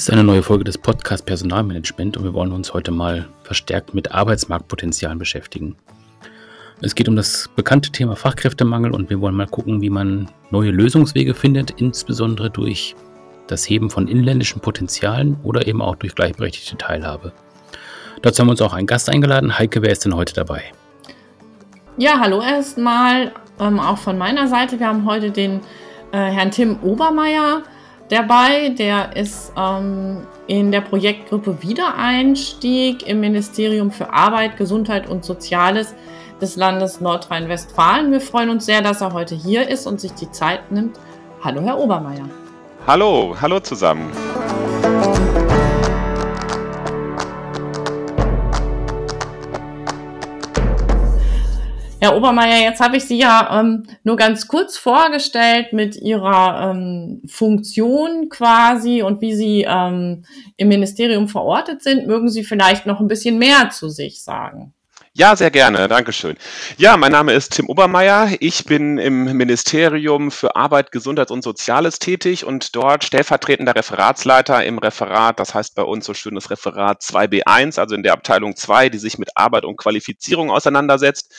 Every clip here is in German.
ist eine neue Folge des Podcast Personalmanagement und wir wollen uns heute mal verstärkt mit Arbeitsmarktpotenzialen beschäftigen. Es geht um das bekannte Thema Fachkräftemangel und wir wollen mal gucken, wie man neue Lösungswege findet, insbesondere durch das Heben von inländischen Potenzialen oder eben auch durch gleichberechtigte Teilhabe. Dazu haben wir uns auch einen Gast eingeladen. Heike, wer ist denn heute dabei? Ja, hallo erstmal, ähm, auch von meiner Seite. Wir haben heute den äh, Herrn Tim Obermeier dabei. Der ist ähm, in der Projektgruppe Wiedereinstieg im Ministerium für Arbeit, Gesundheit und Soziales des Landes Nordrhein-Westfalen. Wir freuen uns sehr, dass er heute hier ist und sich die Zeit nimmt. Hallo, Herr Obermeier. Hallo, hallo zusammen. Herr Obermeier, jetzt habe ich Sie ja ähm, nur ganz kurz vorgestellt mit Ihrer ähm, Funktion quasi und wie Sie ähm, im Ministerium verortet sind. Mögen Sie vielleicht noch ein bisschen mehr zu sich sagen? Ja, sehr gerne. Dankeschön. Ja, mein Name ist Tim Obermeier. Ich bin im Ministerium für Arbeit, Gesundheit und Soziales tätig und dort stellvertretender Referatsleiter im Referat, das heißt bei uns so schönes Referat 2b1, also in der Abteilung 2, die sich mit Arbeit und Qualifizierung auseinandersetzt.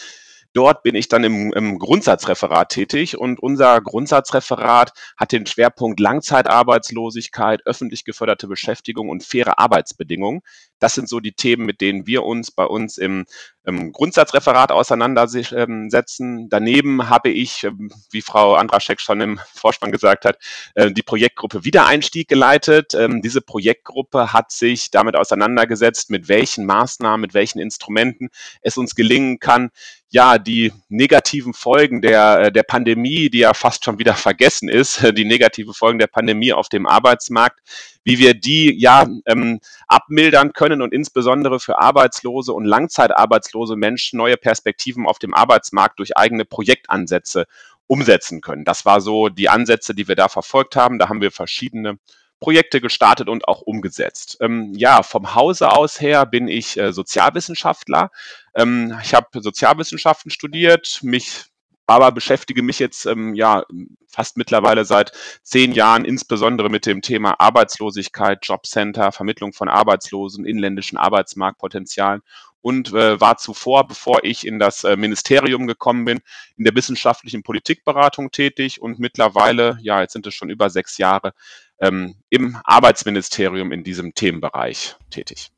Dort bin ich dann im, im Grundsatzreferat tätig und unser Grundsatzreferat hat den Schwerpunkt Langzeitarbeitslosigkeit, öffentlich geförderte Beschäftigung und faire Arbeitsbedingungen. Das sind so die Themen, mit denen wir uns bei uns im, im Grundsatzreferat auseinandersetzen. Daneben habe ich, ähm, wie Frau Andraschek schon im Vorspann gesagt hat, äh, die Projektgruppe Wiedereinstieg geleitet. Ähm, diese Projektgruppe hat sich damit auseinandergesetzt, mit welchen Maßnahmen, mit welchen Instrumenten es uns gelingen kann, ja, die negativen Folgen der, äh, der Pandemie, die ja fast schon wieder vergessen ist, die negativen Folgen der Pandemie auf dem Arbeitsmarkt, wie wir die ja ähm, abmildern können und insbesondere für arbeitslose und langzeitarbeitslose Menschen neue Perspektiven auf dem Arbeitsmarkt durch eigene Projektansätze umsetzen können. Das war so die Ansätze, die wir da verfolgt haben. Da haben wir verschiedene Projekte gestartet und auch umgesetzt. Ähm, ja, vom Hause aus her bin ich äh, Sozialwissenschaftler. Ähm, ich habe Sozialwissenschaften studiert, mich aber beschäftige mich jetzt ähm, ja fast mittlerweile seit zehn Jahren insbesondere mit dem Thema Arbeitslosigkeit, Jobcenter, Vermittlung von Arbeitslosen, inländischen Arbeitsmarktpotenzialen und äh, war zuvor, bevor ich in das äh, Ministerium gekommen bin, in der wissenschaftlichen Politikberatung tätig und mittlerweile, ja, jetzt sind es schon über sechs Jahre, ähm, im Arbeitsministerium in diesem Themenbereich tätig.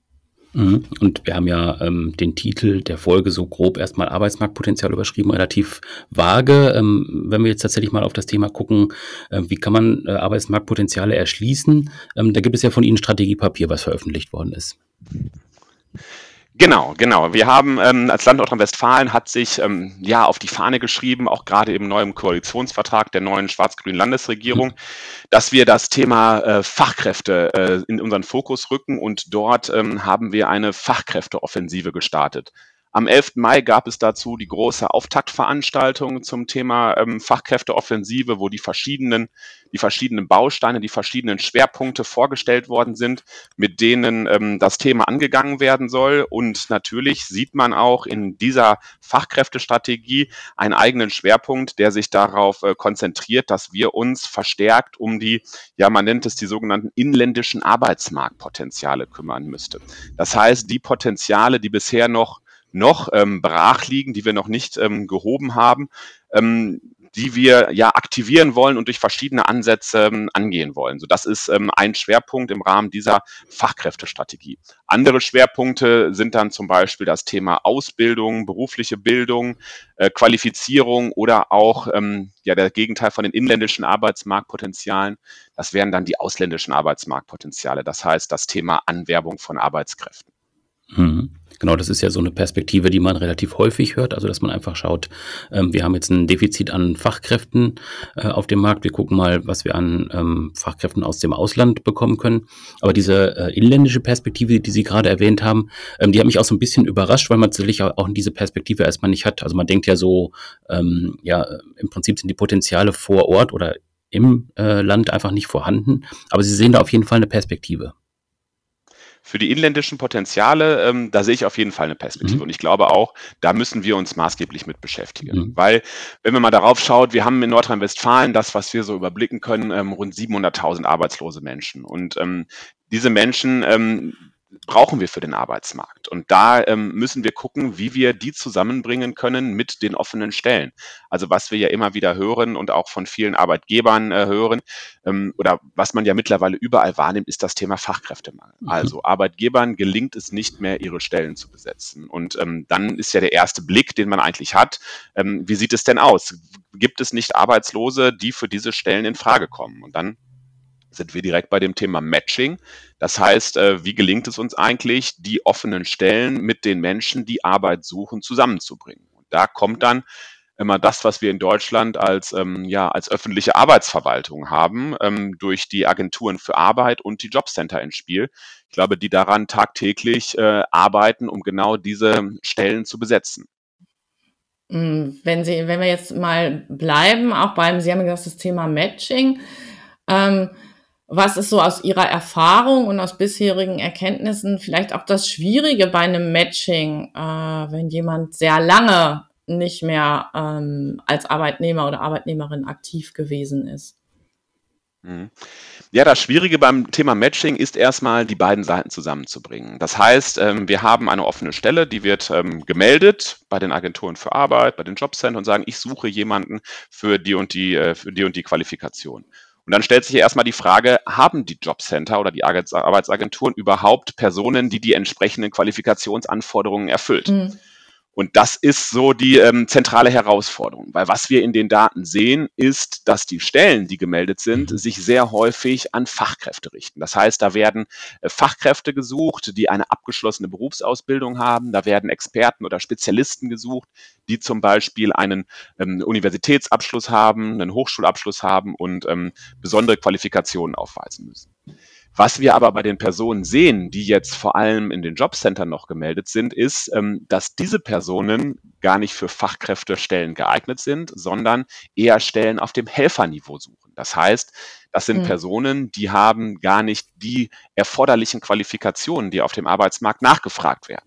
Mhm. Und wir haben ja ähm, den Titel der Folge so grob erstmal Arbeitsmarktpotenzial überschrieben, relativ vage. Ähm, wenn wir jetzt tatsächlich mal auf das Thema gucken, äh, wie kann man äh, Arbeitsmarktpotenziale erschließen, ähm, da gibt es ja von Ihnen Strategiepapier, was veröffentlicht worden ist. Genau, genau. Wir haben ähm, als Land Nordrhein-Westfalen hat sich ähm, ja auf die Fahne geschrieben, auch gerade im neuen Koalitionsvertrag der neuen schwarz-grünen Landesregierung, dass wir das Thema äh, Fachkräfte äh, in unseren Fokus rücken und dort ähm, haben wir eine Fachkräfteoffensive gestartet. Am 11. Mai gab es dazu die große Auftaktveranstaltung zum Thema ähm, Fachkräfteoffensive, wo die verschiedenen, die verschiedenen Bausteine, die verschiedenen Schwerpunkte vorgestellt worden sind, mit denen ähm, das Thema angegangen werden soll. Und natürlich sieht man auch in dieser Fachkräftestrategie einen eigenen Schwerpunkt, der sich darauf äh, konzentriert, dass wir uns verstärkt um die, ja, man nennt es die sogenannten inländischen Arbeitsmarktpotenziale kümmern müsste. Das heißt, die Potenziale, die bisher noch noch ähm, brach liegen, die wir noch nicht ähm, gehoben haben, ähm, die wir ja aktivieren wollen und durch verschiedene Ansätze ähm, angehen wollen. So, das ist ähm, ein Schwerpunkt im Rahmen dieser Fachkräftestrategie. Andere Schwerpunkte sind dann zum Beispiel das Thema Ausbildung, berufliche Bildung, äh, Qualifizierung oder auch ähm, ja der Gegenteil von den inländischen Arbeitsmarktpotenzialen. Das wären dann die ausländischen Arbeitsmarktpotenziale. Das heißt das Thema Anwerbung von Arbeitskräften. Mhm. Genau, das ist ja so eine Perspektive, die man relativ häufig hört, also dass man einfach schaut, ähm, wir haben jetzt ein Defizit an Fachkräften äh, auf dem Markt, wir gucken mal, was wir an ähm, Fachkräften aus dem Ausland bekommen können. Aber diese äh, inländische Perspektive, die Sie gerade erwähnt haben, ähm, die hat mich auch so ein bisschen überrascht, weil man natürlich auch diese Perspektive erstmal nicht hat. Also man denkt ja so, ähm, ja, im Prinzip sind die Potenziale vor Ort oder im äh, Land einfach nicht vorhanden, aber Sie sehen da auf jeden Fall eine Perspektive. Für die inländischen Potenziale, ähm, da sehe ich auf jeden Fall eine Perspektive. Mhm. Und ich glaube auch, da müssen wir uns maßgeblich mit beschäftigen. Mhm. Weil, wenn man mal darauf schaut, wir haben in Nordrhein-Westfalen das, was wir so überblicken können, ähm, rund 700.000 arbeitslose Menschen. Und ähm, diese Menschen, ähm, brauchen wir für den Arbeitsmarkt. Und da ähm, müssen wir gucken, wie wir die zusammenbringen können mit den offenen Stellen. Also was wir ja immer wieder hören und auch von vielen Arbeitgebern äh, hören ähm, oder was man ja mittlerweile überall wahrnimmt, ist das Thema Fachkräftemangel. Mhm. Also Arbeitgebern gelingt es nicht mehr, ihre Stellen zu besetzen. Und ähm, dann ist ja der erste Blick, den man eigentlich hat, ähm, wie sieht es denn aus? Gibt es nicht Arbeitslose, die für diese Stellen in Frage kommen? Und dann sind wir direkt bei dem Thema Matching. Das heißt, äh, wie gelingt es uns eigentlich, die offenen Stellen mit den Menschen, die Arbeit suchen, zusammenzubringen? Und da kommt dann immer das, was wir in Deutschland als, ähm, ja, als öffentliche Arbeitsverwaltung haben, ähm, durch die Agenturen für Arbeit und die Jobcenter ins Spiel. Ich glaube, die daran tagtäglich äh, arbeiten, um genau diese Stellen zu besetzen. Hm, wenn Sie, wenn wir jetzt mal bleiben, auch beim, Sie haben gesagt, das Thema Matching. Ähm, was ist so aus Ihrer Erfahrung und aus bisherigen Erkenntnissen vielleicht auch das Schwierige bei einem Matching, äh, wenn jemand sehr lange nicht mehr ähm, als Arbeitnehmer oder Arbeitnehmerin aktiv gewesen ist? Mhm. Ja, das Schwierige beim Thema Matching ist erstmal, die beiden Seiten zusammenzubringen. Das heißt, ähm, wir haben eine offene Stelle, die wird ähm, gemeldet bei den Agenturen für Arbeit, bei den Jobcentern und sagen, ich suche jemanden für die und die, äh, für die und die Qualifikation. Und dann stellt sich erstmal die Frage, haben die Jobcenter oder die Arbeitsagenturen überhaupt Personen, die die entsprechenden Qualifikationsanforderungen erfüllt? Mhm. Und das ist so die ähm, zentrale Herausforderung, weil was wir in den Daten sehen, ist, dass die Stellen, die gemeldet sind, mhm. sich sehr häufig an Fachkräfte richten. Das heißt, da werden äh, Fachkräfte gesucht, die eine abgeschlossene Berufsausbildung haben. Da werden Experten oder Spezialisten gesucht, die zum Beispiel einen ähm, Universitätsabschluss haben, einen Hochschulabschluss haben und ähm, besondere Qualifikationen aufweisen müssen. Was wir aber bei den Personen sehen, die jetzt vor allem in den Jobcentern noch gemeldet sind, ist, ähm, dass diese Personen gar nicht für Fachkräftestellen geeignet sind, sondern eher Stellen auf dem Helferniveau suchen. Das heißt, das sind mhm. Personen, die haben gar nicht die erforderlichen Qualifikationen, die auf dem Arbeitsmarkt nachgefragt werden.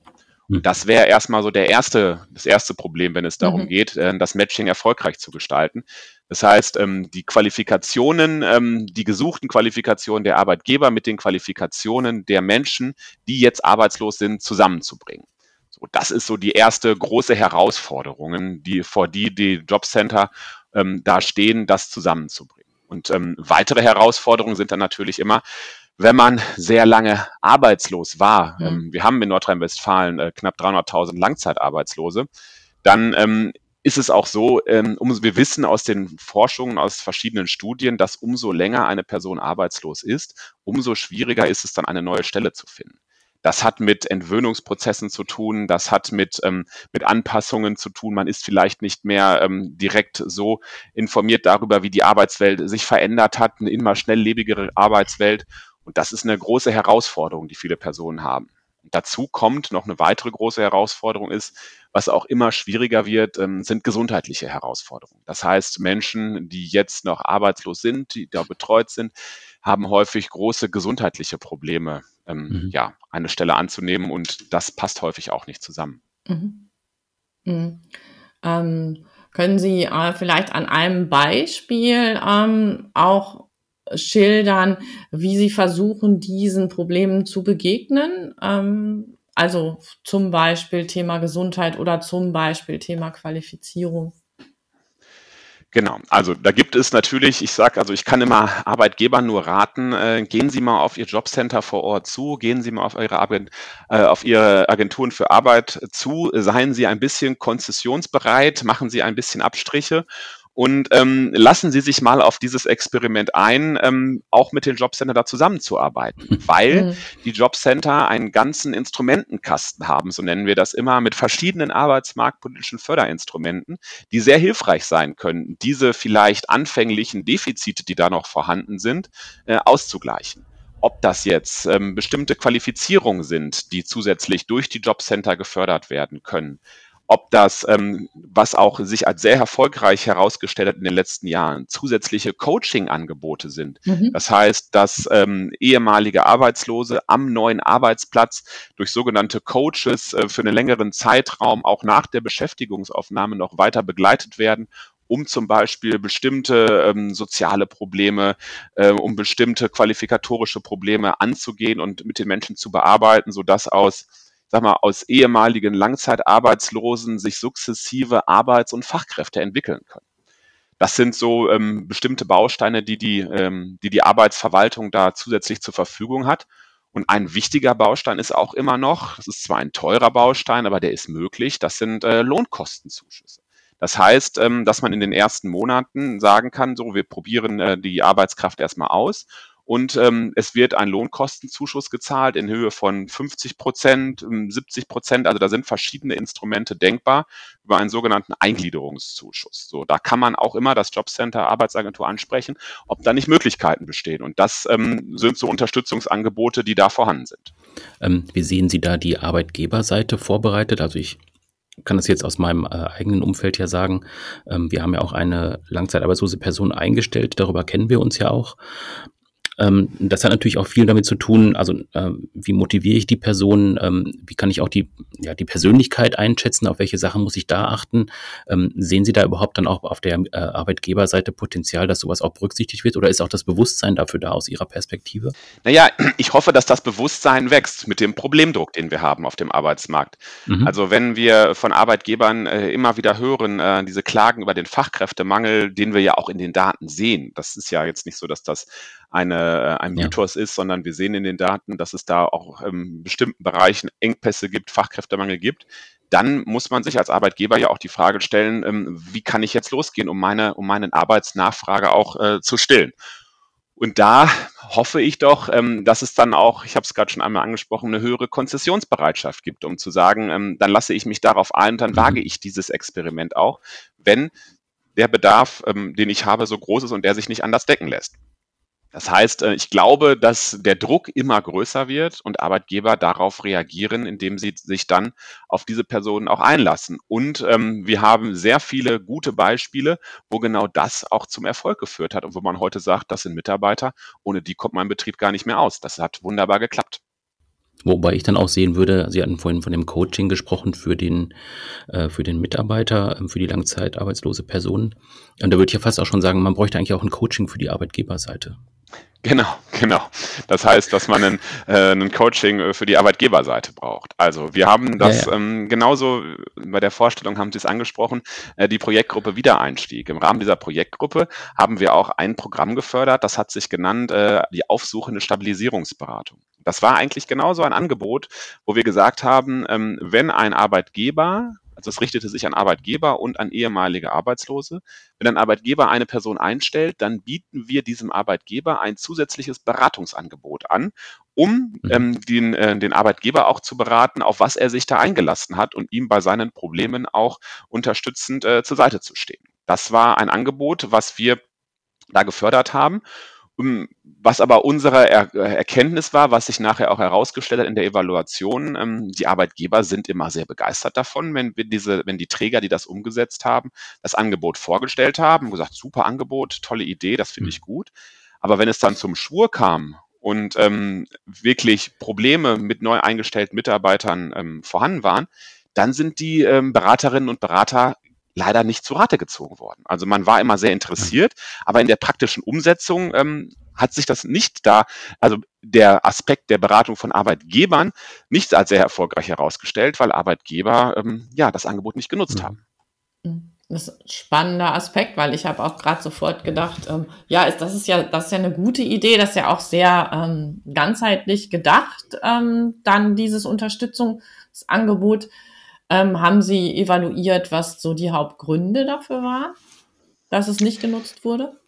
Und hm. das wäre erstmal so der erste, das erste Problem, wenn es darum mhm. geht, äh, das Matching erfolgreich zu gestalten. Das heißt, ähm, die Qualifikationen, ähm, die gesuchten Qualifikationen der Arbeitgeber mit den Qualifikationen der Menschen, die jetzt arbeitslos sind, zusammenzubringen. So, das ist so die erste große Herausforderung, die vor die die Jobcenter ähm, da stehen, das zusammenzubringen. Und ähm, weitere Herausforderungen sind dann natürlich immer, wenn man sehr lange arbeitslos war, mhm. ähm, wir haben in Nordrhein-Westfalen äh, knapp 300.000 Langzeitarbeitslose, dann ähm, ist es auch so, ähm, um, wir wissen aus den Forschungen, aus verschiedenen Studien, dass umso länger eine Person arbeitslos ist, umso schwieriger ist es dann, eine neue Stelle zu finden. Das hat mit Entwöhnungsprozessen zu tun, das hat mit, ähm, mit Anpassungen zu tun. Man ist vielleicht nicht mehr ähm, direkt so informiert darüber, wie die Arbeitswelt sich verändert hat, eine immer schnelllebigere Arbeitswelt. Und das ist eine große Herausforderung, die viele Personen haben. Dazu kommt noch eine weitere große Herausforderung ist, was auch immer schwieriger wird, ähm, sind gesundheitliche Herausforderungen. Das heißt, Menschen, die jetzt noch arbeitslos sind, die da betreut sind, haben häufig große gesundheitliche Probleme, ähm, mhm. ja, eine Stelle anzunehmen und das passt häufig auch nicht zusammen. Mhm. Mhm. Ähm, können Sie äh, vielleicht an einem Beispiel ähm, auch schildern, wie sie versuchen, diesen Problemen zu begegnen. Ähm, also zum Beispiel Thema Gesundheit oder zum Beispiel Thema Qualifizierung. Genau, also da gibt es natürlich, ich sage, also ich kann immer Arbeitgebern nur raten, äh, gehen Sie mal auf Ihr Jobcenter vor Ort zu, gehen Sie mal auf Ihre, äh, auf Ihre Agenturen für Arbeit zu, seien Sie ein bisschen konzessionsbereit, machen Sie ein bisschen Abstriche und ähm, lassen Sie sich mal auf dieses Experiment ein, ähm, auch mit den Jobcenter da zusammenzuarbeiten, weil mhm. die Jobcenter einen ganzen Instrumentenkasten haben, so nennen wir das immer, mit verschiedenen arbeitsmarktpolitischen Förderinstrumenten, die sehr hilfreich sein können, diese vielleicht anfänglichen Defizite, die da noch vorhanden sind, äh, auszugleichen ob das jetzt ähm, bestimmte Qualifizierungen sind, die zusätzlich durch die Jobcenter gefördert werden können, ob das, ähm, was auch sich als sehr erfolgreich herausgestellt hat in den letzten Jahren, zusätzliche Coaching-Angebote sind. Mhm. Das heißt, dass ähm, ehemalige Arbeitslose am neuen Arbeitsplatz durch sogenannte Coaches äh, für einen längeren Zeitraum auch nach der Beschäftigungsaufnahme noch weiter begleitet werden um zum Beispiel bestimmte ähm, soziale Probleme, äh, um bestimmte qualifikatorische Probleme anzugehen und mit den Menschen zu bearbeiten, sodass aus sag mal, aus ehemaligen Langzeitarbeitslosen sich sukzessive Arbeits- und Fachkräfte entwickeln können. Das sind so ähm, bestimmte Bausteine, die die, ähm, die die Arbeitsverwaltung da zusätzlich zur Verfügung hat. Und ein wichtiger Baustein ist auch immer noch, das ist zwar ein teurer Baustein, aber der ist möglich, das sind äh, Lohnkostenzuschüsse. Das heißt, ähm, dass man in den ersten Monaten sagen kann, so, wir probieren äh, die Arbeitskraft erstmal aus und ähm, es wird ein Lohnkostenzuschuss gezahlt in Höhe von 50 Prozent, 70 ähm, Prozent. Also da sind verschiedene Instrumente denkbar über einen sogenannten Eingliederungszuschuss. So, da kann man auch immer das Jobcenter Arbeitsagentur ansprechen, ob da nicht Möglichkeiten bestehen. Und das ähm, sind so Unterstützungsangebote, die da vorhanden sind. Ähm, wie sehen Sie da die Arbeitgeberseite vorbereitet? Also ich kann das jetzt aus meinem äh, eigenen Umfeld ja sagen. Ähm, wir haben ja auch eine langzeitarbeitslose Person eingestellt, darüber kennen wir uns ja auch. Ähm, das hat natürlich auch viel damit zu tun, also ähm, wie motiviere ich die Person, ähm, wie kann ich auch die, ja, die Persönlichkeit einschätzen, auf welche Sachen muss ich da achten. Ähm, sehen Sie da überhaupt dann auch auf der äh, Arbeitgeberseite Potenzial, dass sowas auch berücksichtigt wird oder ist auch das Bewusstsein dafür da aus Ihrer Perspektive? Naja, ich hoffe, dass das Bewusstsein wächst mit dem Problemdruck, den wir haben auf dem Arbeitsmarkt. Mhm. Also wenn wir von Arbeitgebern äh, immer wieder hören, äh, diese Klagen über den Fachkräftemangel, den wir ja auch in den Daten sehen, das ist ja jetzt nicht so, dass das eine, äh, ein Mythos ja. ist, sondern wir sehen in den Daten, dass es da auch in bestimmten Bereichen Engpässe gibt, Fachkräftemangel gibt, dann muss man sich als Arbeitgeber ja auch die Frage stellen, ähm, wie kann ich jetzt losgehen, um meine, um meine Arbeitsnachfrage auch äh, zu stillen. Und da hoffe ich doch, ähm, dass es dann auch, ich habe es gerade schon einmal angesprochen, eine höhere Konzessionsbereitschaft gibt, um zu sagen, ähm, dann lasse ich mich darauf ein, dann mhm. wage ich dieses Experiment auch, wenn der Bedarf, ähm, den ich habe, so groß ist und der sich nicht anders decken lässt. Das heißt, äh, ich glaube, dass der Druck immer größer wird und Arbeitgeber darauf reagieren, indem sie sich dann auf diese Personen auch einlassen. Und ähm, wir haben sehr viele gute Beispiele, wo genau das auch zum Erfolg geführt hat und wo man heute sagt, das sind Mitarbeiter, ohne die kommt mein Betrieb gar nicht mehr aus. Das hat wunderbar geklappt. Wobei ich dann auch sehen würde, Sie hatten vorhin von dem Coaching gesprochen für den, äh, für den Mitarbeiter, äh, für die langzeitarbeitslose Person. Und da würde ich ja fast auch schon sagen, man bräuchte eigentlich auch ein Coaching für die Arbeitgeberseite. Genau, genau. Das heißt, dass man ein, äh, ein Coaching äh, für die Arbeitgeberseite braucht. Also wir haben das ja, ja. Ähm, genauso bei der Vorstellung haben Sie es angesprochen, äh, die Projektgruppe Wiedereinstieg. Im Rahmen dieser Projektgruppe haben wir auch ein Programm gefördert, das hat sich genannt äh, die aufsuchende Stabilisierungsberatung. Das war eigentlich genauso ein Angebot, wo wir gesagt haben, ähm, wenn ein Arbeitgeber also es richtete sich an Arbeitgeber und an ehemalige Arbeitslose. Wenn ein Arbeitgeber eine Person einstellt, dann bieten wir diesem Arbeitgeber ein zusätzliches Beratungsangebot an, um mhm. ähm, den, äh, den Arbeitgeber auch zu beraten, auf was er sich da eingelassen hat und ihm bei seinen Problemen auch unterstützend äh, zur Seite zu stehen. Das war ein Angebot, was wir da gefördert haben was aber unsere er Erkenntnis war, was sich nachher auch herausgestellt hat in der Evaluation, ähm, die Arbeitgeber sind immer sehr begeistert davon, wenn wir diese, wenn die Träger, die das umgesetzt haben, das Angebot vorgestellt haben, gesagt, super Angebot, tolle Idee, das finde ich mhm. gut. Aber wenn es dann zum Schwur kam und ähm, wirklich Probleme mit neu eingestellten Mitarbeitern ähm, vorhanden waren, dann sind die ähm, Beraterinnen und Berater leider nicht zu Rate gezogen worden. Also man war immer sehr interessiert, aber in der praktischen Umsetzung ähm, hat sich das nicht da, also der Aspekt der Beratung von Arbeitgebern nicht als sehr erfolgreich herausgestellt, weil Arbeitgeber ähm, ja das Angebot nicht genutzt mhm. haben. Mhm. Das ist ein spannender Aspekt, weil ich habe auch gerade sofort gedacht, ähm, ja, ist, das ist ja, das ist ja eine gute Idee, das ist ja auch sehr ähm, ganzheitlich gedacht, ähm, dann dieses Unterstützungsangebot. Ähm, haben Sie evaluiert, was so die Hauptgründe dafür waren, dass es nicht genutzt wurde?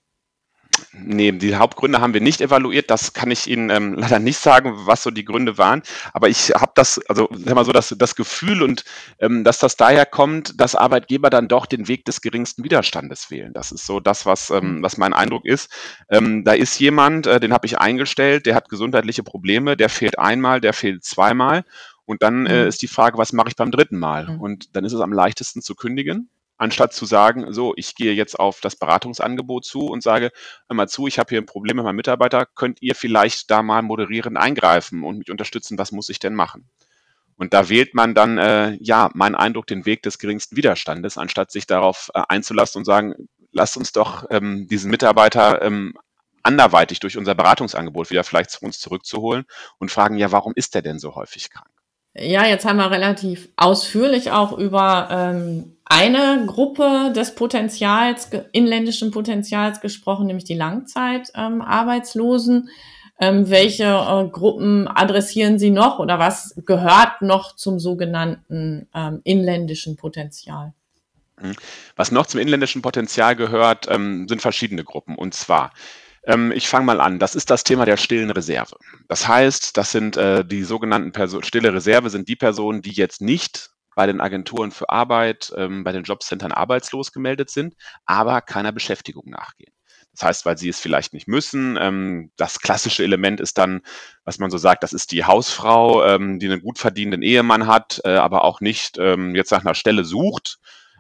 Nee, die Hauptgründe haben wir nicht evaluiert. Das kann ich Ihnen ähm, leider nicht sagen, was so die Gründe waren. Aber ich habe das, also sag mal so, das, das Gefühl und ähm, dass das daher kommt, dass Arbeitgeber dann doch den Weg des geringsten Widerstandes wählen. Das ist so das, was, ähm, was mein Eindruck ist. Ähm, da ist jemand, äh, den habe ich eingestellt, der hat gesundheitliche Probleme, der fehlt einmal, der fehlt zweimal. Und dann äh, mhm. ist die Frage, was mache ich beim dritten Mal? Mhm. Und dann ist es am leichtesten zu kündigen, anstatt zu sagen, so, ich gehe jetzt auf das Beratungsangebot zu und sage, hör mal zu, ich habe hier ein Problem mit meinem Mitarbeiter, könnt ihr vielleicht da mal moderierend eingreifen und mich unterstützen, was muss ich denn machen? Und da wählt man dann, äh, ja, mein Eindruck, den Weg des geringsten Widerstandes, anstatt sich darauf äh, einzulassen und sagen, lasst uns doch ähm, diesen Mitarbeiter ähm, anderweitig durch unser Beratungsangebot wieder vielleicht zu uns zurückzuholen und fragen, ja, warum ist der denn so häufig krank? Ja, jetzt haben wir relativ ausführlich auch über ähm, eine Gruppe des Potenzials, inländischen Potenzials gesprochen, nämlich die Langzeitarbeitslosen. Ähm, ähm, welche äh, Gruppen adressieren Sie noch oder was gehört noch zum sogenannten ähm, inländischen Potenzial? Mhm. Was noch zum inländischen Potenzial gehört, ähm, sind verschiedene Gruppen. Und zwar ähm, ich fange mal an. Das ist das Thema der stillen Reserve. Das heißt, das sind äh, die sogenannten Person stille Reserve sind die Personen, die jetzt nicht bei den Agenturen für Arbeit, ähm, bei den Jobcentern arbeitslos gemeldet sind, aber keiner Beschäftigung nachgehen. Das heißt, weil sie es vielleicht nicht müssen. Ähm, das klassische Element ist dann, was man so sagt, das ist die Hausfrau, ähm, die einen gut verdienenden Ehemann hat, äh, aber auch nicht ähm, jetzt nach einer Stelle sucht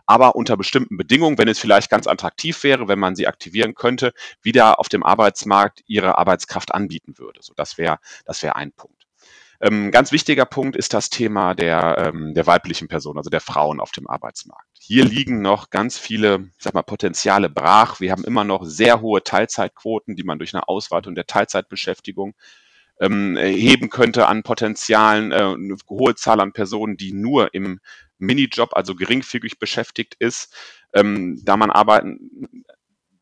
aber unter bestimmten Bedingungen, wenn es vielleicht ganz attraktiv wäre, wenn man sie aktivieren könnte, wieder auf dem Arbeitsmarkt ihre Arbeitskraft anbieten würde. So, das wäre, das wäre ein Punkt. Ähm, ganz wichtiger Punkt ist das Thema der, ähm, der weiblichen Person, also der Frauen auf dem Arbeitsmarkt. Hier liegen noch ganz viele, sag mal, Potenziale brach. Wir haben immer noch sehr hohe Teilzeitquoten, die man durch eine Ausweitung der Teilzeitbeschäftigung ähm, heben könnte an Potenzialen, äh, eine hohe Zahl an Personen, die nur im Minijob, also geringfügig beschäftigt ist, ähm, da man arbeiten,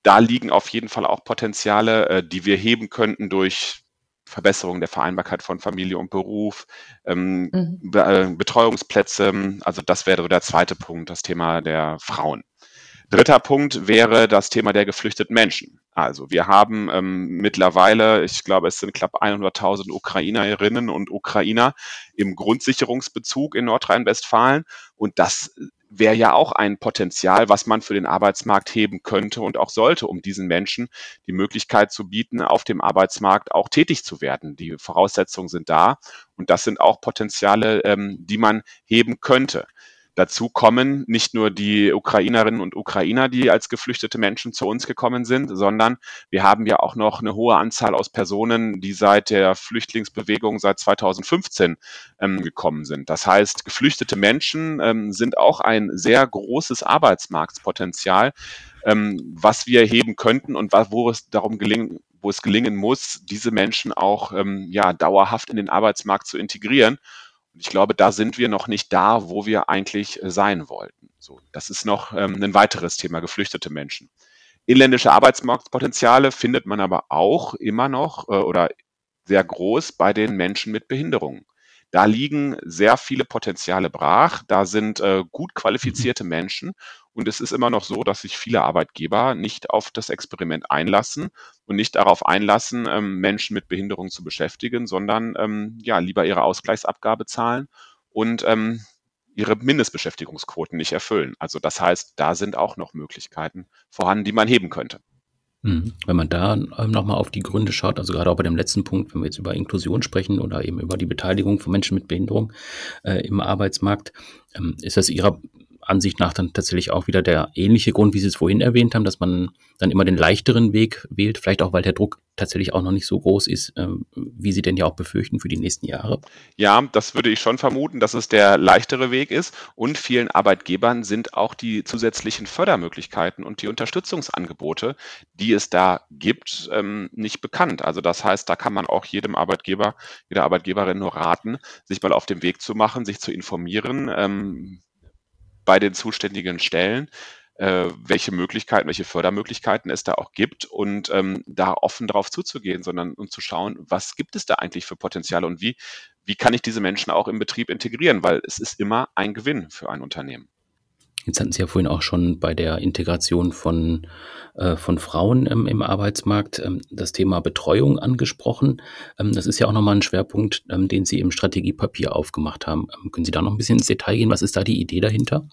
da liegen auf jeden Fall auch Potenziale, äh, die wir heben könnten durch Verbesserung der Vereinbarkeit von Familie und Beruf, ähm, mhm. Be äh, Betreuungsplätze. Also das wäre so der zweite Punkt, das Thema der Frauen. Dritter Punkt wäre das Thema der geflüchteten Menschen. Also wir haben ähm, mittlerweile, ich glaube, es sind knapp 100.000 Ukrainerinnen und Ukrainer im Grundsicherungsbezug in Nordrhein-Westfalen. Und das wäre ja auch ein Potenzial, was man für den Arbeitsmarkt heben könnte und auch sollte, um diesen Menschen die Möglichkeit zu bieten, auf dem Arbeitsmarkt auch tätig zu werden. Die Voraussetzungen sind da und das sind auch Potenziale, ähm, die man heben könnte. Dazu kommen nicht nur die Ukrainerinnen und Ukrainer, die als geflüchtete Menschen zu uns gekommen sind, sondern wir haben ja auch noch eine hohe Anzahl aus Personen, die seit der Flüchtlingsbewegung seit 2015 ähm, gekommen sind. Das heißt, geflüchtete Menschen ähm, sind auch ein sehr großes Arbeitsmarktpotenzial, ähm, was wir heben könnten und wo es darum gelingen, wo es gelingen muss, diese Menschen auch ähm, ja dauerhaft in den Arbeitsmarkt zu integrieren. Ich glaube, da sind wir noch nicht da, wo wir eigentlich äh, sein wollten. So, das ist noch ähm, ein weiteres Thema, geflüchtete Menschen. Inländische Arbeitsmarktpotenziale findet man aber auch immer noch äh, oder sehr groß bei den Menschen mit Behinderungen. Da liegen sehr viele Potenziale brach. Da sind äh, gut qualifizierte mhm. Menschen. Und es ist immer noch so, dass sich viele Arbeitgeber nicht auf das Experiment einlassen und nicht darauf einlassen, ähm, Menschen mit Behinderung zu beschäftigen, sondern ähm, ja, lieber ihre Ausgleichsabgabe zahlen und ähm, ihre Mindestbeschäftigungsquoten nicht erfüllen. Also das heißt, da sind auch noch Möglichkeiten vorhanden, die man heben könnte. Mhm. Wenn man da ähm, nochmal auf die Gründe schaut, also gerade auch bei dem letzten Punkt, wenn wir jetzt über Inklusion sprechen oder eben über die Beteiligung von Menschen mit Behinderung äh, im Arbeitsmarkt, ähm, ist das Ihrer Ansicht nach dann tatsächlich auch wieder der ähnliche Grund, wie Sie es vorhin erwähnt haben, dass man dann immer den leichteren Weg wählt, vielleicht auch, weil der Druck tatsächlich auch noch nicht so groß ist, ähm, wie Sie denn ja auch befürchten für die nächsten Jahre. Ja, das würde ich schon vermuten, dass es der leichtere Weg ist und vielen Arbeitgebern sind auch die zusätzlichen Fördermöglichkeiten und die Unterstützungsangebote, die es da gibt, ähm, nicht bekannt. Also das heißt, da kann man auch jedem Arbeitgeber, jeder Arbeitgeberin nur raten, sich mal auf den Weg zu machen, sich zu informieren, ähm, bei den zuständigen Stellen, äh, welche Möglichkeiten, welche Fördermöglichkeiten es da auch gibt und ähm, da offen drauf zuzugehen, sondern und zu schauen, was gibt es da eigentlich für Potenziale und wie, wie kann ich diese Menschen auch im Betrieb integrieren, weil es ist immer ein Gewinn für ein Unternehmen. Jetzt hatten Sie ja vorhin auch schon bei der Integration von, äh, von Frauen ähm, im Arbeitsmarkt ähm, das Thema Betreuung angesprochen. Ähm, das ist ja auch nochmal ein Schwerpunkt, ähm, den Sie im Strategiepapier aufgemacht haben. Ähm, können Sie da noch ein bisschen ins Detail gehen? Was ist da die Idee dahinter?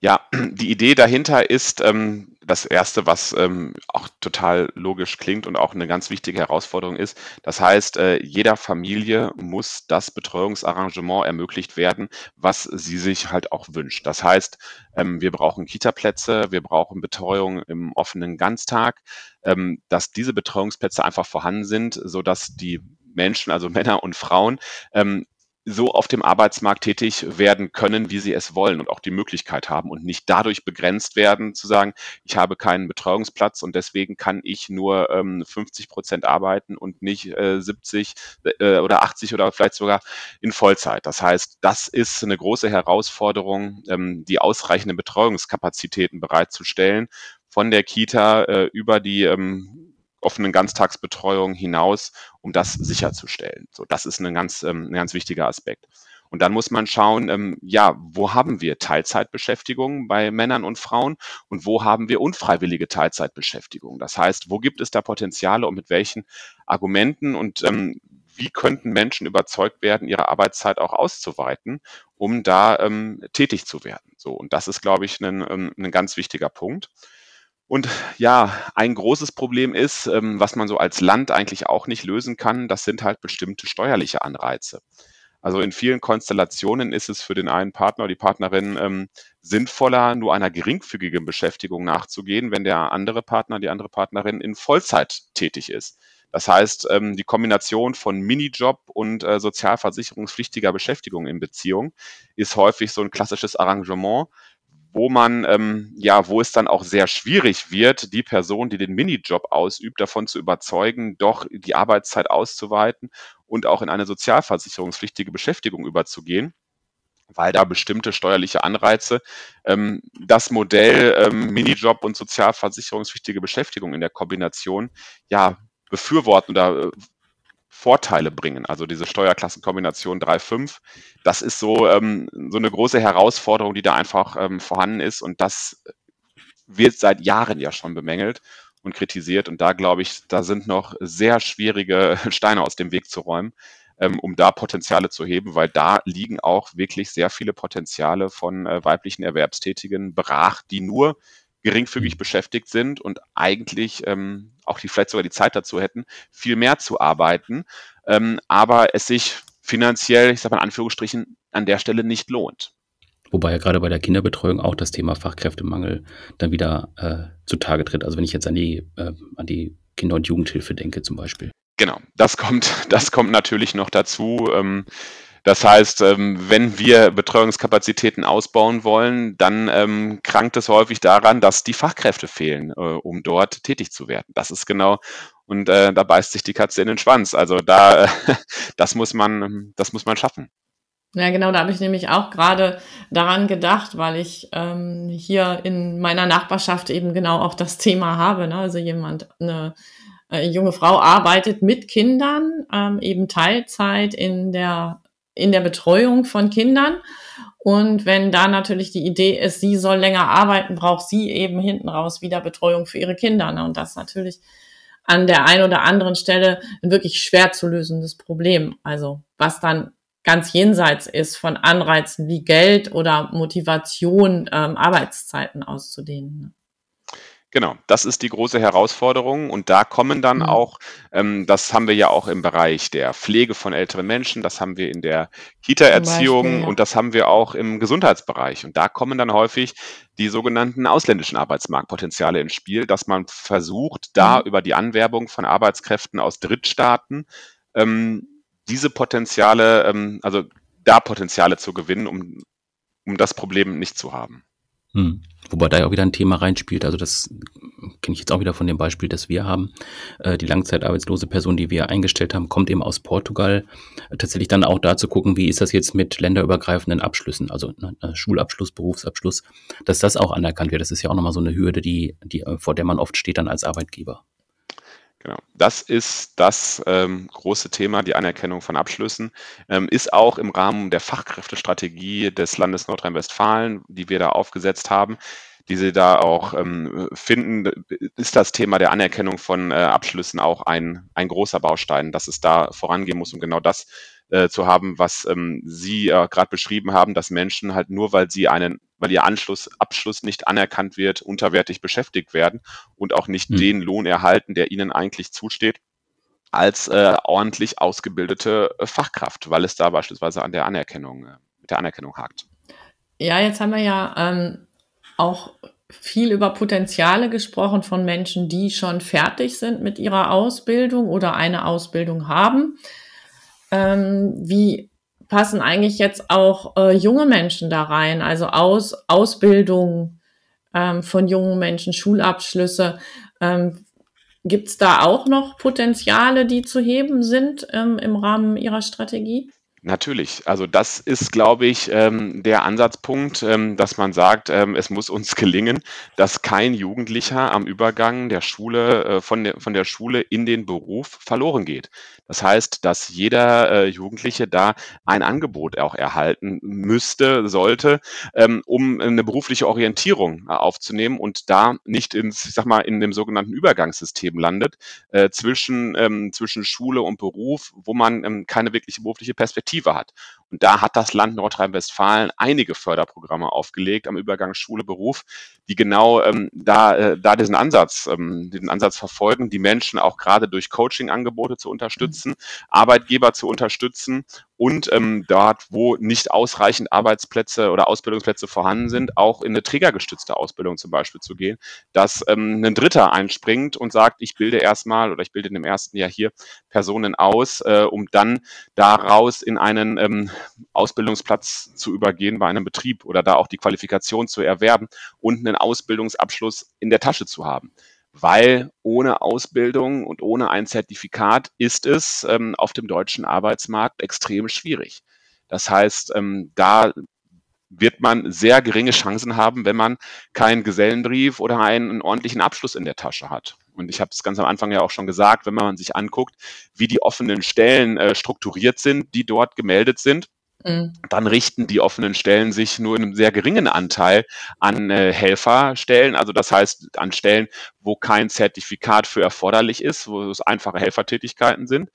Ja, die Idee dahinter ist, ähm, das Erste, was ähm, auch total logisch klingt und auch eine ganz wichtige Herausforderung ist. Das heißt, äh, jeder Familie muss das Betreuungsarrangement ermöglicht werden, was sie sich halt auch wünscht. Das heißt, ähm, wir brauchen Kita-Plätze, wir brauchen Betreuung im offenen Ganztag, ähm, dass diese Betreuungsplätze einfach vorhanden sind, so dass die Menschen, also Männer und Frauen, ähm, so auf dem Arbeitsmarkt tätig werden können, wie sie es wollen und auch die Möglichkeit haben und nicht dadurch begrenzt werden, zu sagen, ich habe keinen Betreuungsplatz und deswegen kann ich nur ähm, 50 Prozent arbeiten und nicht äh, 70 äh, oder 80 oder vielleicht sogar in Vollzeit. Das heißt, das ist eine große Herausforderung, ähm, die ausreichenden Betreuungskapazitäten bereitzustellen, von der Kita äh, über die ähm, offenen Ganztagsbetreuung hinaus, um das sicherzustellen. So, das ist ein ganz, ähm, ein ganz wichtiger Aspekt. Und dann muss man schauen, ähm, ja, wo haben wir Teilzeitbeschäftigung bei Männern und Frauen und wo haben wir unfreiwillige Teilzeitbeschäftigung? Das heißt, wo gibt es da Potenziale und mit welchen Argumenten und ähm, wie könnten Menschen überzeugt werden, ihre Arbeitszeit auch auszuweiten, um da ähm, tätig zu werden? So, und das ist, glaube ich, ein, ähm, ein ganz wichtiger Punkt. Und ja, ein großes Problem ist, ähm, was man so als Land eigentlich auch nicht lösen kann, das sind halt bestimmte steuerliche Anreize. Also in vielen Konstellationen ist es für den einen Partner oder die Partnerin ähm, sinnvoller, nur einer geringfügigen Beschäftigung nachzugehen, wenn der andere Partner, die andere Partnerin in Vollzeit tätig ist. Das heißt, ähm, die Kombination von Minijob und äh, sozialversicherungspflichtiger Beschäftigung in Beziehung ist häufig so ein klassisches Arrangement, wo man, ähm, ja, wo es dann auch sehr schwierig wird, die Person, die den Minijob ausübt, davon zu überzeugen, doch die Arbeitszeit auszuweiten und auch in eine sozialversicherungspflichtige Beschäftigung überzugehen weil da bestimmte steuerliche Anreize ähm, das Modell ähm, Minijob und sozialversicherungspflichtige Beschäftigung in der Kombination ja befürworten oder äh, Vorteile bringen. Also diese Steuerklassenkombination 3.5, das ist so, ähm, so eine große Herausforderung, die da einfach ähm, vorhanden ist. Und das wird seit Jahren ja schon bemängelt und kritisiert. Und da glaube ich, da sind noch sehr schwierige Steine aus dem Weg zu räumen, ähm, um da Potenziale zu heben, weil da liegen auch wirklich sehr viele Potenziale von äh, weiblichen Erwerbstätigen brach, die nur geringfügig mhm. beschäftigt sind und eigentlich ähm, auch die vielleicht sogar die Zeit dazu hätten, viel mehr zu arbeiten, ähm, aber es sich finanziell, ich sage mal in Anführungsstrichen, an der Stelle nicht lohnt. Wobei ja gerade bei der Kinderbetreuung auch das Thema Fachkräftemangel dann wieder äh, zutage tritt. Also wenn ich jetzt an die, äh, an die Kinder- und Jugendhilfe denke zum Beispiel. Genau, das kommt, das kommt natürlich noch dazu. Ähm, das heißt, ähm, wenn wir Betreuungskapazitäten ausbauen wollen, dann ähm, krankt es häufig daran, dass die Fachkräfte fehlen, äh, um dort tätig zu werden. Das ist genau, und äh, da beißt sich die Katze in den Schwanz. Also da, das muss man, das muss man schaffen. Ja, genau, da habe ich nämlich auch gerade daran gedacht, weil ich ähm, hier in meiner Nachbarschaft eben genau auch das Thema habe. Ne? Also jemand, eine äh, junge Frau arbeitet mit Kindern, ähm, eben Teilzeit in der in der Betreuung von Kindern. Und wenn da natürlich die Idee ist, sie soll länger arbeiten, braucht sie eben hinten raus wieder Betreuung für ihre Kinder. Ne? Und das ist natürlich an der einen oder anderen Stelle ein wirklich schwer zu lösendes Problem. Also was dann ganz jenseits ist von Anreizen wie Geld oder Motivation, ähm, Arbeitszeiten auszudehnen. Genau, das ist die große Herausforderung und da kommen dann mhm. auch, ähm, das haben wir ja auch im Bereich der Pflege von älteren Menschen, das haben wir in der Kita-Erziehung ja. und das haben wir auch im Gesundheitsbereich. Und da kommen dann häufig die sogenannten ausländischen Arbeitsmarktpotenziale ins Spiel, dass man versucht, da mhm. über die Anwerbung von Arbeitskräften aus Drittstaaten ähm, diese Potenziale, ähm, also da Potenziale zu gewinnen, um, um das Problem nicht zu haben. Hm. Wobei da ja auch wieder ein Thema reinspielt. Also das kenne ich jetzt auch wieder von dem Beispiel, das wir haben. Äh, die langzeitarbeitslose Person, die wir eingestellt haben, kommt eben aus Portugal. Tatsächlich dann auch da zu gucken, wie ist das jetzt mit länderübergreifenden Abschlüssen, also ne, äh, Schulabschluss, Berufsabschluss, dass das auch anerkannt wird. Das ist ja auch nochmal so eine Hürde, die, die, vor der man oft steht dann als Arbeitgeber. Genau. Das ist das ähm, große Thema, die Anerkennung von Abschlüssen. Ähm, ist auch im Rahmen der Fachkräftestrategie des Landes Nordrhein-Westfalen, die wir da aufgesetzt haben, die Sie da auch ähm, finden, ist das Thema der Anerkennung von äh, Abschlüssen auch ein, ein großer Baustein, dass es da vorangehen muss, um genau das äh, zu haben, was ähm, Sie äh, gerade beschrieben haben, dass Menschen halt nur, weil sie einen, weil ihr Anschluss, Abschluss nicht anerkannt wird, unterwertig beschäftigt werden und auch nicht mhm. den Lohn erhalten, der ihnen eigentlich zusteht als äh, ordentlich ausgebildete äh, Fachkraft, weil es da beispielsweise an der Anerkennung, äh, mit der Anerkennung hakt. Ja, jetzt haben wir ja ähm, auch viel über Potenziale gesprochen von Menschen, die schon fertig sind mit ihrer Ausbildung oder eine Ausbildung haben. Ähm, wie passen eigentlich jetzt auch äh, junge Menschen da rein? Also aus Ausbildung ähm, von jungen Menschen, Schulabschlüsse. Ähm, Gibt es da auch noch Potenziale, die zu heben sind ähm, im Rahmen Ihrer Strategie? Natürlich. Also das ist, glaube ich, ähm, der Ansatzpunkt, ähm, dass man sagt, ähm, es muss uns gelingen, dass kein Jugendlicher am Übergang der Schule, äh, von, der, von der Schule in den Beruf verloren geht. Das heißt, dass jeder äh, Jugendliche da ein Angebot auch erhalten müsste, sollte, ähm, um eine berufliche Orientierung äh, aufzunehmen und da nicht ins, ich sag mal, in dem sogenannten Übergangssystem landet, äh, zwischen, ähm, zwischen Schule und Beruf, wo man ähm, keine wirkliche berufliche Perspektive Perspektive hat. Und da hat das Land Nordrhein-Westfalen einige Förderprogramme aufgelegt am Übergang Schule-Beruf, die genau ähm, da, äh, da diesen Ansatz, ähm, diesen Ansatz verfolgen, die Menschen auch gerade durch Coaching-Angebote zu unterstützen, mhm. Arbeitgeber zu unterstützen und ähm, dort, wo nicht ausreichend Arbeitsplätze oder Ausbildungsplätze vorhanden sind, auch in eine trägergestützte Ausbildung zum Beispiel zu gehen, dass ähm, ein Dritter einspringt und sagt, ich bilde erstmal oder ich bilde in dem ersten Jahr hier Personen aus, äh, um dann daraus in einen ähm, Ausbildungsplatz zu übergehen bei einem Betrieb oder da auch die Qualifikation zu erwerben und einen Ausbildungsabschluss in der Tasche zu haben weil ohne Ausbildung und ohne ein Zertifikat ist es ähm, auf dem deutschen Arbeitsmarkt extrem schwierig. Das heißt, ähm, da wird man sehr geringe Chancen haben, wenn man keinen Gesellenbrief oder einen, ordentlichen Abschluss in der Tasche hat. Und ich habe es ganz am Anfang ja auch schon gesagt, wenn man sich anguckt, wie die offenen Stellen äh, strukturiert sind, die dort gemeldet sind. Dann richten die offenen Stellen sich nur in einem sehr geringen Anteil an äh, Helferstellen, also das heißt an Stellen, wo kein Zertifikat für erforderlich ist, wo es einfache Helfertätigkeiten sind.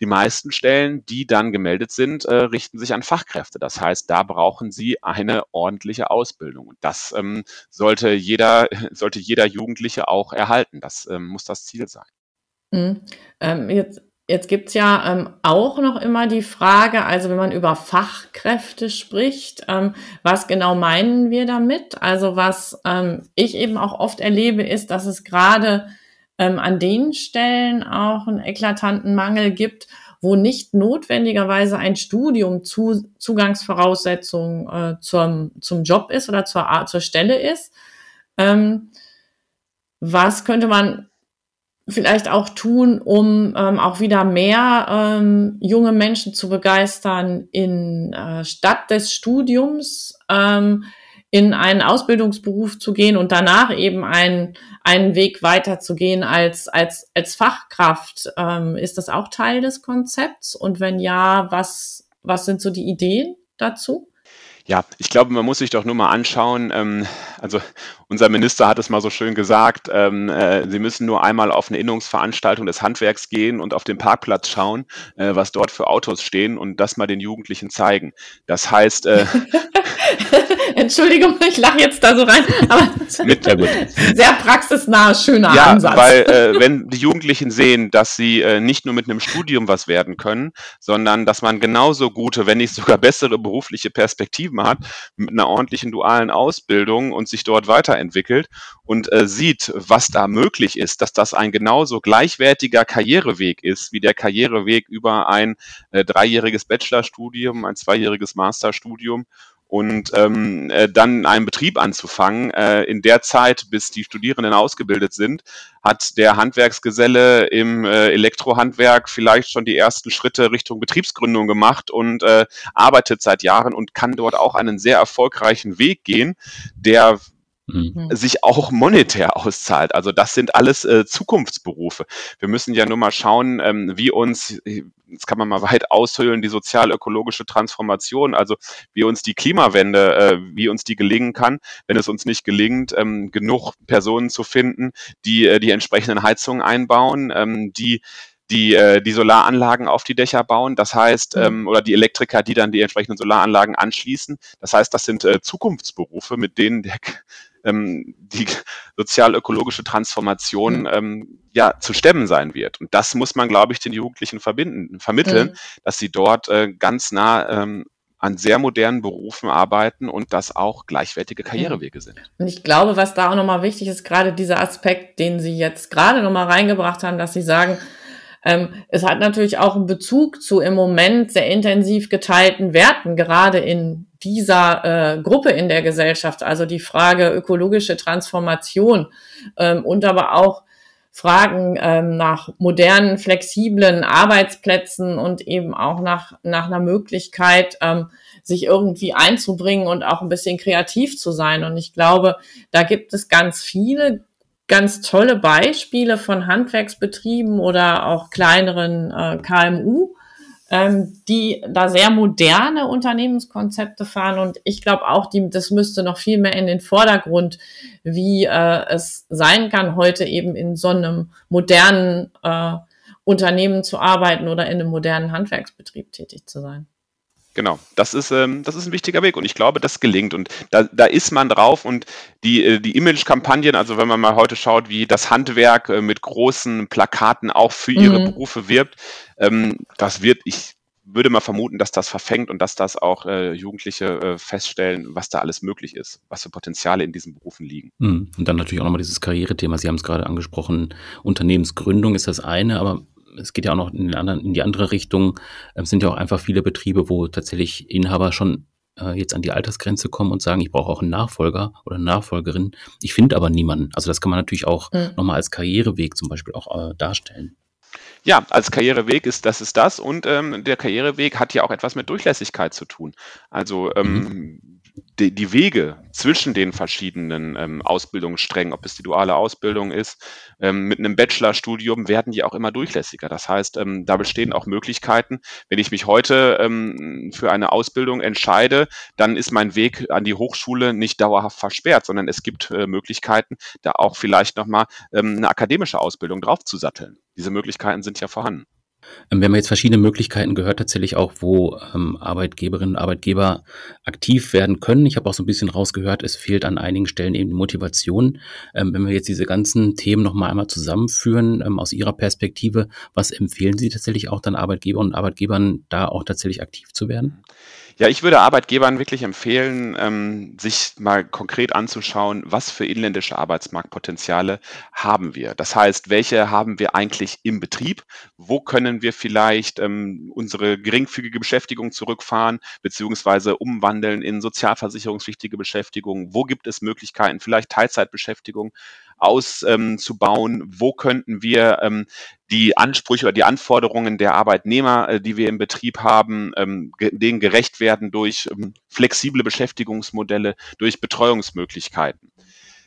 Die meisten Stellen, die dann gemeldet sind, äh, richten sich an Fachkräfte. Das heißt, da brauchen sie eine ordentliche Ausbildung. Und das ähm, sollte jeder, sollte jeder Jugendliche auch erhalten. Das ähm, muss das Ziel sein. Mhm. Ähm, jetzt Jetzt gibt's ja ähm, auch noch immer die Frage, also wenn man über Fachkräfte spricht, ähm, was genau meinen wir damit? Also was ähm, ich eben auch oft erlebe, ist, dass es gerade ähm, an den Stellen auch einen eklatanten Mangel gibt, wo nicht notwendigerweise ein Studium zu, Zugangsvoraussetzung äh, zum, zum Job ist oder zur, zur Stelle ist. Ähm, was könnte man vielleicht auch tun, um ähm, auch wieder mehr ähm, junge Menschen zu begeistern, in äh, statt des Studiums ähm, in einen Ausbildungsberuf zu gehen und danach eben einen, einen Weg weiterzugehen als, als, als Fachkraft. Ähm, ist das auch Teil des Konzepts? Und wenn ja, was, was sind so die Ideen dazu? Ja, ich glaube, man muss sich doch nur mal anschauen. Ähm, also unser Minister hat es mal so schön gesagt, ähm, äh, Sie müssen nur einmal auf eine Innungsveranstaltung des Handwerks gehen und auf den Parkplatz schauen, äh, was dort für Autos stehen und das mal den Jugendlichen zeigen. Das heißt, äh, Entschuldigung, ich lache jetzt da so rein, aber Mit, ja, sehr praxisnah, schöner ja, Ansatz. Weil äh, wenn die Jugendlichen sehen, dass sie äh, nicht nur mit einem Studium was werden können, sondern dass man genauso gute, wenn nicht sogar bessere berufliche Perspektiven hat, mit einer ordentlichen dualen Ausbildung und sich dort weiterentwickelt und äh, sieht, was da möglich ist, dass das ein genauso gleichwertiger Karriereweg ist, wie der Karriereweg über ein äh, dreijähriges Bachelorstudium, ein zweijähriges Masterstudium und ähm, äh, dann einen Betrieb anzufangen. Äh, in der Zeit, bis die Studierenden ausgebildet sind, hat der Handwerksgeselle im äh, Elektrohandwerk vielleicht schon die ersten Schritte Richtung Betriebsgründung gemacht und äh, arbeitet seit Jahren und kann dort auch einen sehr erfolgreichen Weg gehen, der mhm. sich auch monetär auszahlt. Also das sind alles äh, Zukunftsberufe. Wir müssen ja nur mal schauen, ähm, wie uns, jetzt kann man mal weit aushöhlen, die sozial-ökologische Transformation, also wie uns die Klimawende, äh, wie uns die gelingen kann, wenn es uns nicht gelingt, ähm, genug Personen zu finden, die äh, die entsprechenden Heizungen einbauen, ähm, die die, äh, die Solaranlagen auf die Dächer bauen. Das heißt, ähm, oder die Elektriker, die dann die entsprechenden Solaranlagen anschließen. Das heißt, das sind äh, Zukunftsberufe, mit denen der, ähm, die sozial-ökologische Transformation Mhm. ähm, ja, zu stemmen sein wird. Und das muss man, glaube ich, den Jugendlichen verbinden, vermitteln, Mhm. dass sie dort äh, ganz nah ähm, an sehr modernen Berufen arbeiten und das auch gleichwertige Karrierewege sind. Und ich glaube, was da auch nochmal wichtig ist, gerade dieser Aspekt, den Sie jetzt gerade nochmal reingebracht haben, dass Sie sagen, ähm, es hat natürlich auch einen Bezug zu im Moment sehr intensiv geteilten Werten, gerade in dieser äh, Gruppe in der Gesellschaft. Also die Frage ökologische Transformation ähm, und aber auch Fragen ähm, nach modernen, flexiblen Arbeitsplätzen und eben auch nach, nach einer Möglichkeit, ähm, sich irgendwie einzubringen und auch ein bisschen kreativ zu sein. Und ich glaube, da gibt es ganz viele ganz tolle Beispiele von Handwerksbetrieben oder auch kleineren äh, KMU, ähm, die da sehr moderne Unternehmenskonzepte fahren. Und ich glaube auch, die, das müsste noch viel mehr in den Vordergrund, wie äh, es sein kann, heute eben in so einem modernen äh, Unternehmen zu arbeiten oder in einem modernen Handwerksbetrieb tätig zu sein. Genau, das ist, ähm, das ist ein wichtiger Weg und ich glaube, das gelingt und da, da ist man drauf und die, äh, die Image-Kampagnen, also wenn man mal heute schaut, wie das Handwerk äh, mit großen Plakaten auch für ihre Mhm. Berufe wirbt, ähm, das wird, ich würde mal vermuten, dass das verfängt und dass das auch äh, Jugendliche äh, feststellen, was da alles möglich ist, was für Potenziale in diesen Berufen liegen. Mhm. Und dann natürlich auch nochmal dieses Karrierethema. Sie haben es gerade angesprochen. Unternehmensgründung ist das eine, aber es geht ja auch noch in, den anderen, in die andere Richtung. Es sind ja auch einfach viele Betriebe, wo tatsächlich Inhaber schon äh, jetzt an die Altersgrenze kommen und sagen, ich brauche auch einen Nachfolger oder eine Nachfolgerin. Ich finde aber niemanden. Also das kann man natürlich auch Mhm. nochmal als Karriereweg zum Beispiel auch äh, darstellen. Ja, als Karriereweg ist das ist das und ähm, der Karriereweg hat ja auch etwas mit Durchlässigkeit zu tun. Also ähm, die, die Wege zwischen den verschiedenen ähm, Ausbildungssträngen, ob es die duale Ausbildung ist, ähm, mit einem Bachelorstudium werden die auch immer durchlässiger. Das heißt, ähm, da bestehen auch Möglichkeiten. Wenn ich mich heute ähm, für eine Ausbildung entscheide, dann ist mein Weg an die Hochschule nicht dauerhaft versperrt, sondern es gibt äh, Möglichkeiten, da auch vielleicht nochmal ähm, eine akademische Ausbildung draufzusatteln. Diese Möglichkeiten sind ja vorhanden. Ähm, Wir haben jetzt verschiedene Möglichkeiten gehört, tatsächlich auch, wo ähm, Arbeitgeberinnen und Arbeitgeber aktiv werden können. Ich habe auch so ein bisschen rausgehört, es fehlt an einigen Stellen eben die Motivation. Ähm, wenn wir jetzt diese ganzen Themen nochmal einmal zusammenführen, ähm, aus Ihrer Perspektive, was empfehlen Sie tatsächlich auch dann Arbeitgebern und Arbeitgebern, da auch tatsächlich aktiv zu werden? Ja, ich würde Arbeitgebern wirklich empfehlen, ähm, sich mal konkret anzuschauen, was für inländische Arbeitsmarktpotenziale haben wir. Das heißt, welche haben wir eigentlich im Betrieb? Wo können wir vielleicht ähm, unsere geringfügige Beschäftigung zurückfahren beziehungsweise umwandeln in sozialversicherungspflichtige Beschäftigung? Wo gibt es Möglichkeiten, vielleicht Teilzeitbeschäftigung auszubauen? Wo könnten wir ähm, die Ansprüche oder die Anforderungen der Arbeitnehmer, äh, die wir im Betrieb haben, ähm, ge denen gerecht werden durch ähm, flexible Beschäftigungsmodelle, durch Betreuungsmöglichkeiten.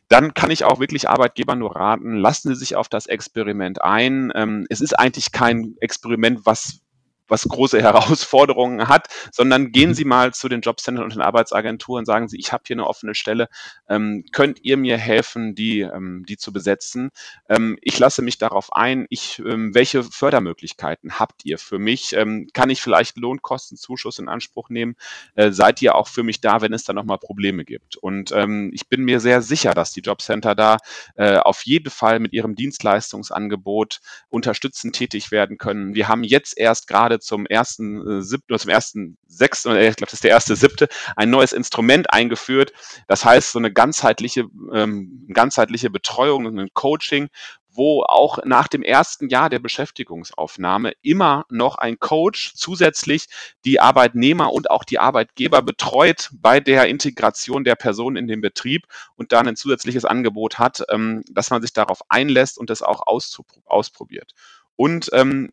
Dann kann ich auch wirklich Arbeitgebern nur raten, lassen Sie sich auf das Experiment ein. Ähm, es ist eigentlich kein Experiment, was was große Herausforderungen hat, sondern gehen Sie mal zu den Jobcentern und den Arbeitsagenturen, sagen Sie, ich habe hier eine offene Stelle, ähm, könnt ihr mir helfen, die, ähm, die zu besetzen? Ähm, ich lasse mich darauf ein, ich, ähm, welche Fördermöglichkeiten habt ihr für mich? Ähm, kann ich vielleicht Lohnkostenzuschuss in Anspruch nehmen? Äh, seid ihr auch für mich da, wenn es da nochmal Probleme gibt? Und ähm, ich bin mir sehr sicher, dass die Jobcenter da äh, auf jeden Fall mit ihrem Dienstleistungsangebot unterstützend tätig werden können. Wir haben jetzt erst gerade zum ersten äh, siebten oder zum ersten sechsten, oder ich glaube, das ist der erste siebte, ein neues Instrument eingeführt. Das heißt, so eine ganzheitliche, ähm, ganzheitliche Betreuung und ein Coaching, wo auch nach dem ersten Jahr der Beschäftigungsaufnahme immer noch ein Coach zusätzlich die Arbeitnehmer und auch die Arbeitgeber betreut bei der Integration der Person in den Betrieb und dann ein zusätzliches Angebot hat, ähm, dass man sich darauf einlässt und das auch ausprobiert. Und ähm,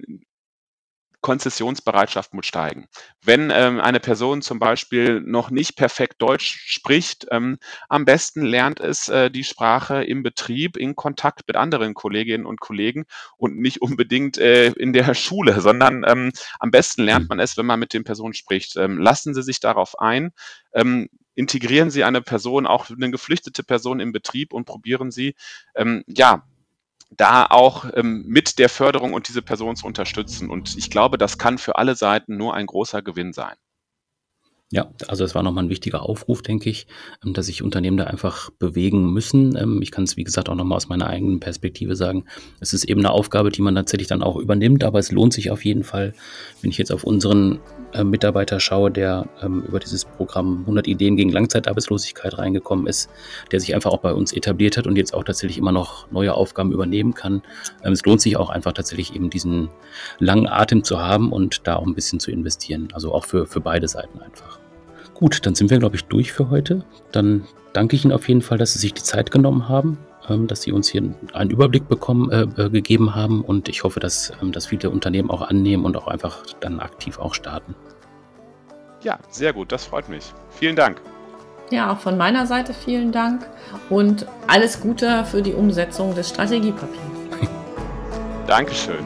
Konzessionsbereitschaft muss steigen. Wenn ähm, eine Person zum Beispiel noch nicht perfekt Deutsch spricht, ähm, am besten lernt es äh, die Sprache im Betrieb in Kontakt mit anderen Kolleginnen und Kollegen und nicht unbedingt äh, in der Schule, sondern ähm, am besten lernt man es, wenn man mit den Personen spricht. Ähm, lassen Sie sich darauf ein. Ähm, integrieren Sie eine Person, auch eine geflüchtete Person im Betrieb und probieren Sie, ähm, ja, da auch ähm, mit der Förderung und diese Person zu unterstützen. Und ich glaube, das kann für alle Seiten nur ein großer Gewinn sein. Ja, also das war nochmal ein wichtiger Aufruf, denke ich, ähm, dass sich Unternehmen da einfach bewegen müssen. Ähm, ich kann es, wie gesagt, auch nochmal aus meiner eigenen Perspektive sagen. Es ist eben eine Aufgabe, die man tatsächlich dann auch übernimmt, aber es lohnt sich auf jeden Fall, wenn ich jetzt auf unseren äh, Mitarbeiter schaue, der ähm, über dieses Programm 100 Ideen gegen Langzeitarbeitslosigkeit reingekommen ist, der sich einfach auch bei uns etabliert hat und jetzt auch tatsächlich immer noch neue Aufgaben übernehmen kann. es lohnt sich auch einfach tatsächlich eben diesen langen Atem zu haben und da auch ein bisschen zu investieren. Also auch für, für beide Seiten einfach. Gut, dann sind wir, glaube ich, durch für heute. Dann danke ich Ihnen auf jeden Fall, dass Sie sich die Zeit genommen haben, ähm, dass Sie uns hier einen Überblick bekommen, äh, äh, gegeben haben und ich hoffe, dass, ähm, dass viele Unternehmen auch annehmen und auch einfach dann aktiv auch starten. Ja, sehr gut, das freut mich. Vielen Dank. Ja, auch von meiner Seite vielen Dank und alles Gute für die Umsetzung des Strategiepapiers. Dankeschön.